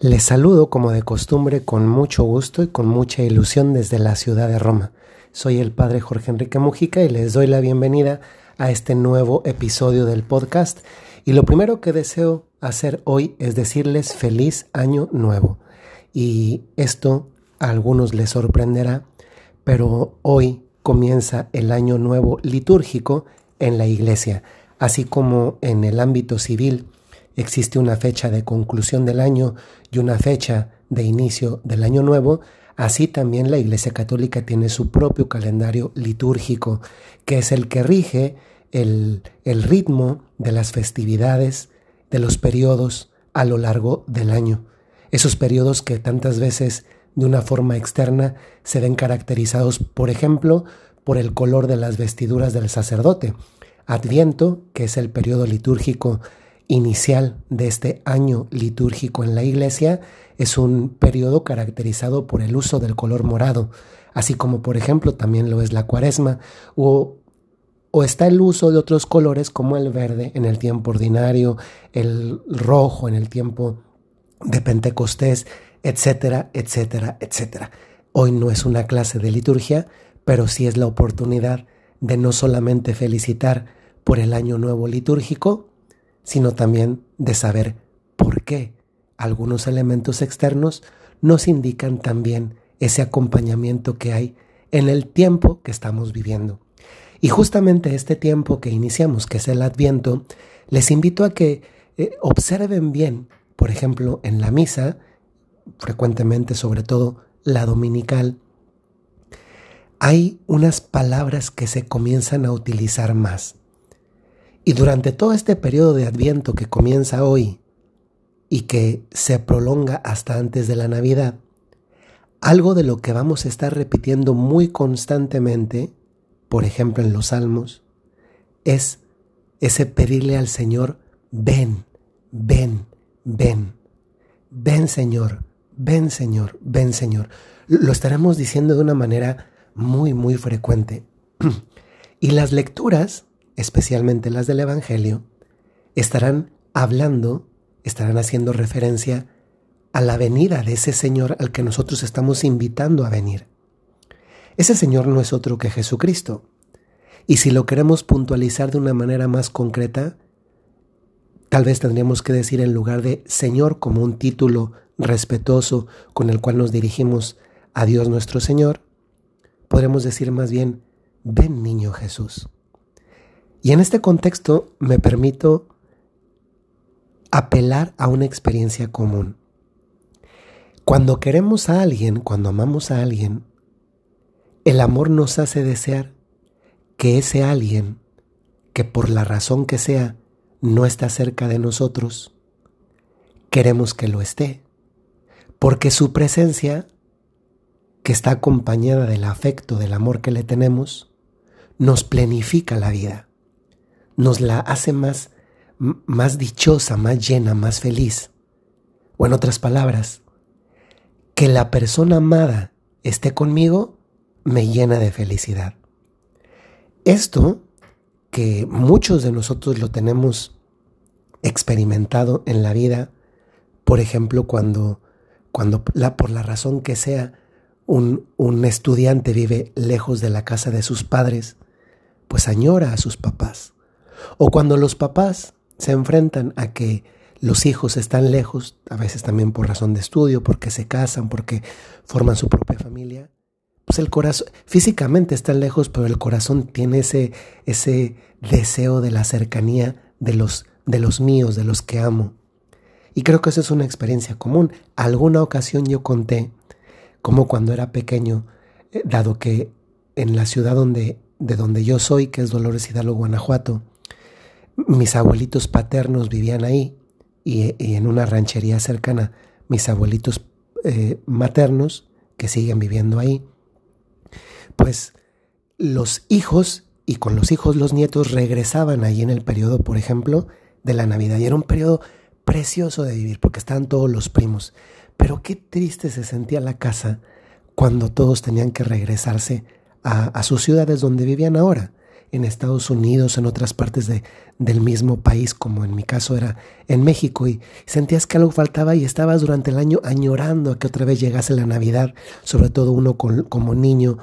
Les saludo como de costumbre con mucho gusto y con mucha ilusión desde la ciudad de Roma. Soy el padre Jorge Enrique Mujica y les doy la bienvenida a este nuevo episodio del podcast. Y lo primero que deseo hacer hoy es decirles feliz año nuevo. Y esto a algunos les sorprenderá, pero hoy comienza el año nuevo litúrgico en la iglesia, así como en el ámbito civil existe una fecha de conclusión del año y una fecha de inicio del año nuevo, así también la Iglesia Católica tiene su propio calendario litúrgico, que es el que rige el, el ritmo de las festividades, de los periodos a lo largo del año. Esos periodos que tantas veces de una forma externa se ven caracterizados, por ejemplo, por el color de las vestiduras del sacerdote. Adviento, que es el periodo litúrgico inicial de este año litúrgico en la iglesia es un periodo caracterizado por el uso del color morado, así como por ejemplo también lo es la cuaresma o, o está el uso de otros colores como el verde en el tiempo ordinario, el rojo en el tiempo de Pentecostés, etcétera, etcétera, etcétera. Hoy no es una clase de liturgia, pero sí es la oportunidad de no solamente felicitar por el año nuevo litúrgico, sino también de saber por qué algunos elementos externos nos indican también ese acompañamiento que hay en el tiempo que estamos viviendo. Y justamente este tiempo que iniciamos, que es el adviento, les invito a que eh, observen bien, por ejemplo, en la misa, frecuentemente sobre todo la dominical, hay unas palabras que se comienzan a utilizar más. Y durante todo este periodo de Adviento que comienza hoy y que se prolonga hasta antes de la Navidad, algo de lo que vamos a estar repitiendo muy constantemente, por ejemplo en los Salmos, es ese pedirle al Señor, ven, ven, ven, ven Señor, ven Señor, ven Señor. Lo estaremos diciendo de una manera muy, muy frecuente. y las lecturas especialmente las del Evangelio, estarán hablando, estarán haciendo referencia a la venida de ese Señor al que nosotros estamos invitando a venir. Ese Señor no es otro que Jesucristo. Y si lo queremos puntualizar de una manera más concreta, tal vez tendríamos que decir en lugar de Señor como un título respetuoso con el cual nos dirigimos a Dios nuestro Señor, podremos decir más bien, ven niño Jesús. Y en este contexto me permito apelar a una experiencia común. Cuando queremos a alguien, cuando amamos a alguien, el amor nos hace desear que ese alguien, que por la razón que sea no está cerca de nosotros, queremos que lo esté, porque su presencia, que está acompañada del afecto, del amor que le tenemos, nos plenifica la vida nos la hace más, más dichosa, más llena, más feliz. O en otras palabras, que la persona amada esté conmigo me llena de felicidad. Esto, que muchos de nosotros lo tenemos experimentado en la vida, por ejemplo, cuando, cuando la, por la razón que sea, un, un estudiante vive lejos de la casa de sus padres, pues añora a sus papás o cuando los papás se enfrentan a que los hijos están lejos, a veces también por razón de estudio, porque se casan, porque forman su propia familia, pues el corazón, físicamente están lejos, pero el corazón tiene ese, ese deseo de la cercanía de los, de los míos, de los que amo. Y creo que eso es una experiencia común. Alguna ocasión yo conté como cuando era pequeño, eh, dado que en la ciudad donde, de donde yo soy, que es Dolores Hidalgo, Guanajuato, mis abuelitos paternos vivían ahí y, en una ranchería cercana mis abuelitos eh, maternos que siguen viviendo ahí. Pues los hijos y con los hijos los nietos regresaban ahí en el periodo, por ejemplo, de la Navidad. Y era un periodo precioso de vivir porque estaban todos los primos. Pero qué triste se sentía la casa cuando todos tenían que regresarse a, a sus ciudades donde vivían ahora. En Estados Unidos, en otras partes de, del mismo país, como en mi caso era en México, y sentías que algo faltaba y estabas durante el año añorando a que otra vez llegase la Navidad, sobre todo uno como niño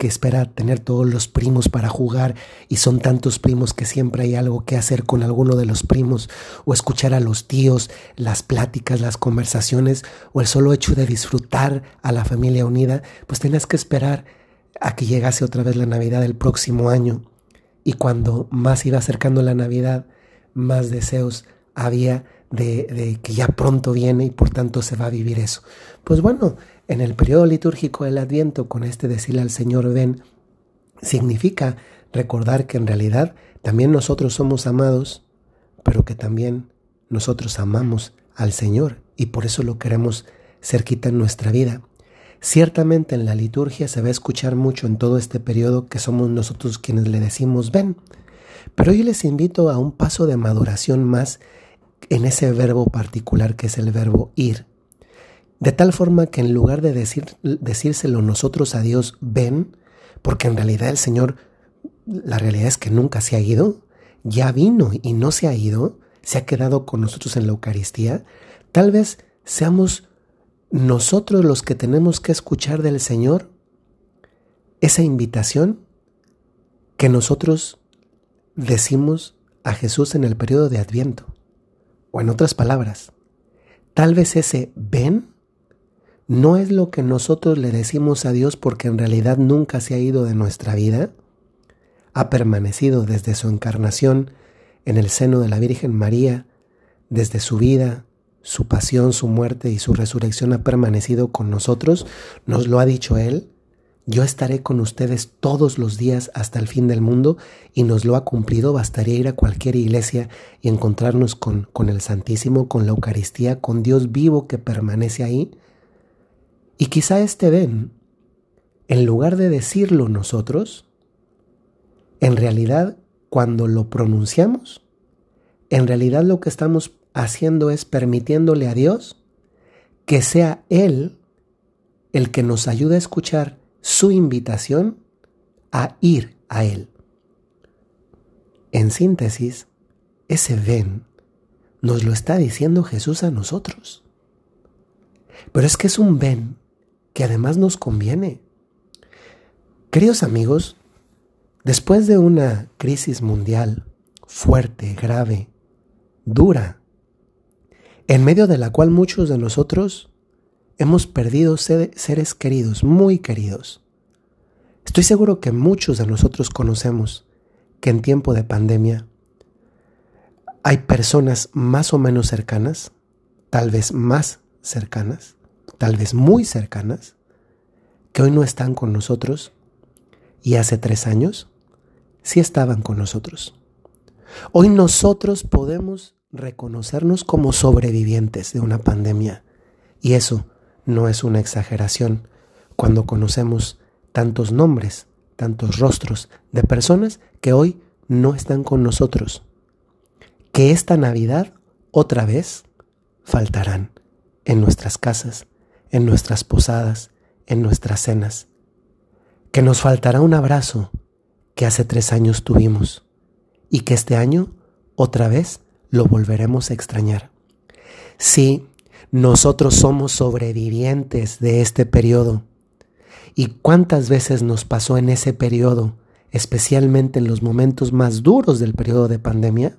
que espera tener todos los primos para jugar y son tantos primos que siempre hay algo que hacer con alguno de los primos o escuchar a los tíos, las pláticas, las conversaciones o el solo hecho de disfrutar a la familia unida, pues tenías que esperar a que llegase otra vez la Navidad del próximo año. Y cuando más iba acercando la Navidad, más deseos había de, que ya pronto viene y por tanto se va a vivir eso. Pues bueno, en el periodo litúrgico del Adviento, con este decirle al Señor ven, significa recordar que en realidad también nosotros somos amados, pero que también nosotros amamos al Señor y por eso lo queremos cerquita en nuestra vida. Ciertamente en la liturgia se va a escuchar mucho en todo este periodo que somos nosotros quienes le decimos ven, pero hoy les invito a un paso de maduración más en ese verbo particular que es el verbo ir. De tal forma que en lugar de decir, decírselo nosotros a Dios, ven, porque en realidad el Señor, la realidad es que nunca se ha ido, ya vino y no se ha ido, se ha quedado con nosotros en la Eucaristía, tal vez seamos nosotros los que tenemos que escuchar del Señor esa invitación que nosotros decimos a Jesús en el periodo de Adviento. O en otras palabras, tal vez ese ven no es lo que nosotros le decimos a Dios porque en realidad nunca se ha ido de nuestra vida, ha permanecido desde su encarnación en el seno de la Virgen María, desde su vida, su pasión, su muerte y su resurrección ha permanecido con nosotros, nos lo ha dicho Él, yo estaré con ustedes todos los días hasta el fin del mundo y nos lo ha cumplido. Bastaría ir a cualquier iglesia y encontrarnos con, el Santísimo, con la Eucaristía, con Dios vivo que permanece ahí y quizá este ven, en lugar de decirlo nosotros, en realidad cuando lo pronunciamos, en realidad lo que estamos haciendo es permitiéndole a Dios que sea Él el que nos ayude a escuchar su invitación a ir a Él. En síntesis, ese ven nos lo está diciendo Jesús a nosotros. Pero es que es un ven que además nos conviene. Queridos amigos, después de una crisis mundial fuerte, grave, dura, en medio de la cual muchos de nosotros hemos perdido seres queridos, muy queridos. Estoy seguro que muchos de nosotros conocemos que en tiempo de pandemia hay personas más o menos cercanas, tal vez más cercanas, tal vez muy cercanas, que hoy no están con nosotros y hace tres años sí estaban con nosotros. Hoy nosotros podemos reconocernos como sobrevivientes de una pandemia. Y eso no es una exageración. Cuando conocemos tantos nombres, tantos rostros de personas que hoy no están con nosotros, que esta Navidad otra vez faltarán en nuestras casas, en nuestras posadas, en nuestras cenas, que nos faltará un abrazo que hace tres años tuvimos y que este año otra vez lo volveremos a extrañar. Sí, nosotros somos sobrevivientes de este periodo. ¿Y cuántas veces nos pasó en ese periodo, especialmente en los momentos más duros del periodo de pandemia,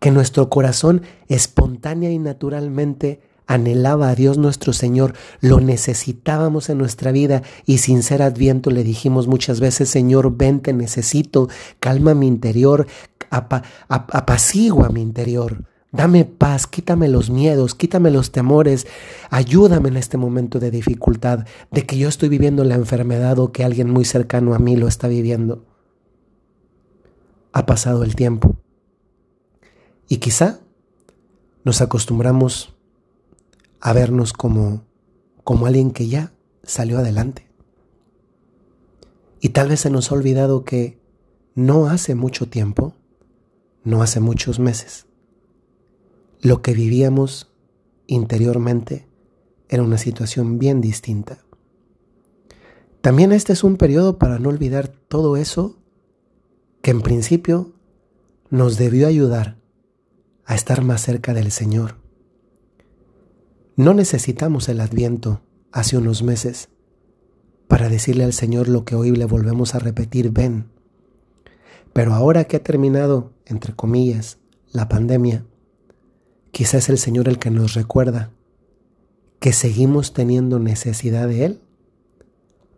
que nuestro corazón espontánea y naturalmente anhelaba a Dios nuestro Señor, lo necesitábamos en nuestra vida y sin ser adviento le dijimos muchas veces, Señor, ven, te necesito, calma mi interior, apacigua mi interior. Dame paz, quítame los miedos, quítame los temores, ayúdame en este momento de dificultad, de que yo estoy viviendo la enfermedad o que alguien muy cercano a mí lo está viviendo. Ha pasado el tiempo. Y quizá nos acostumbramos a vernos como, como alguien que ya salió adelante. Y tal vez se nos ha olvidado que no hace mucho tiempo, no hace muchos meses, lo que vivíamos interiormente era una situación bien distinta. También este es un periodo para no olvidar todo eso que en principio nos debió ayudar a estar más cerca del Señor. No necesitamos el adviento hace unos meses para decirle al Señor lo que hoy le volvemos a repetir, ven. Pero ahora que ha terminado, entre comillas, la pandemia, quizás es el Señor el que nos recuerda que seguimos teniendo necesidad de Él,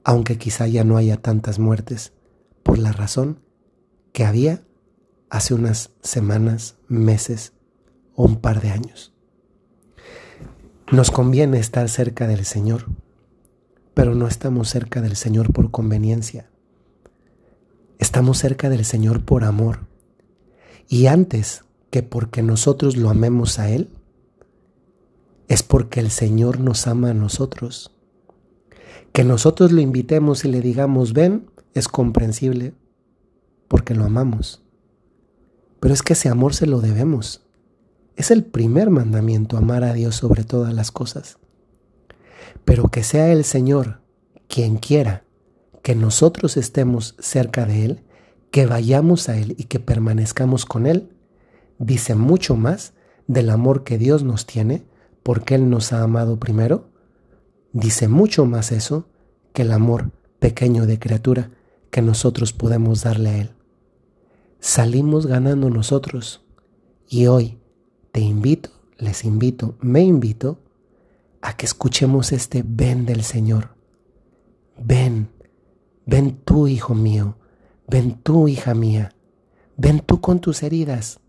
aunque quizá ya no haya tantas muertes, por la razón que había hace unas semanas, meses o un par de años. Nos conviene estar cerca del Señor, pero no estamos cerca del Señor por conveniencia. Estamos cerca del Señor por amor. Y antes que porque nosotros lo amemos a Él, es porque el Señor nos ama a nosotros. Que nosotros lo invitemos y le digamos, ven, es comprensible porque lo amamos. Pero es que ese amor se lo debemos. Es el primer mandamiento, amar a Dios sobre todas las cosas. Pero que sea el Señor quien quiera que nosotros estemos cerca de Él, que vayamos a Él y que permanezcamos con Él, dice mucho más del amor que Dios nos tiene, porque Él nos ha amado primero, dice mucho más eso que el amor pequeño de criatura que nosotros podemos darle a Él. Salimos ganando nosotros y hoy te invito, les invito, me invito a que escuchemos este ven del Señor. Ven, ven tú, hijo mío, ven tú, hija mía, ven tú con tus heridas,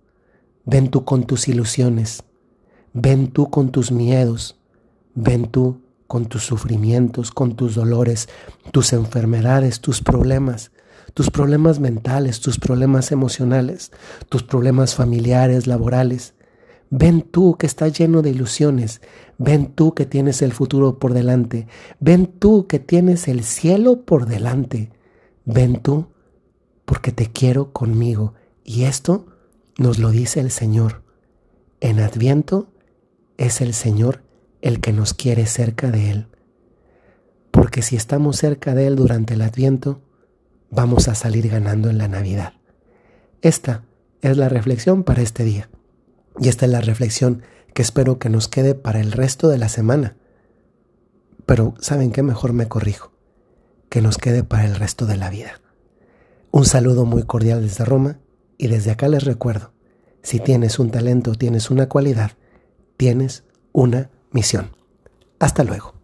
ven tú con tus ilusiones, ven tú con tus miedos, ven tú con tus sufrimientos, con tus dolores, tus enfermedades, tus problemas, tus problemas mentales, tus problemas emocionales, tus problemas familiares, laborales. Ven tú que estás lleno de ilusiones, ven tú que tienes el futuro por delante, ven tú que tienes el cielo por delante, ven tú porque te quiero conmigo. Y esto nos lo dice el Señor. En Adviento es el Señor el que nos quiere cerca de Él. Porque si estamos cerca de Él durante el Adviento, vamos a salir ganando en la Navidad. Esta es la reflexión para este día. Y esta es la reflexión que espero que nos quede para el resto de la semana. Pero ¿saben qué? Mejor me corrijo. Que nos quede para el resto de la vida. Un saludo muy cordial desde Roma y desde acá les recuerdo, si tienes un talento, tienes una cualidad, tienes una misión. Hasta luego.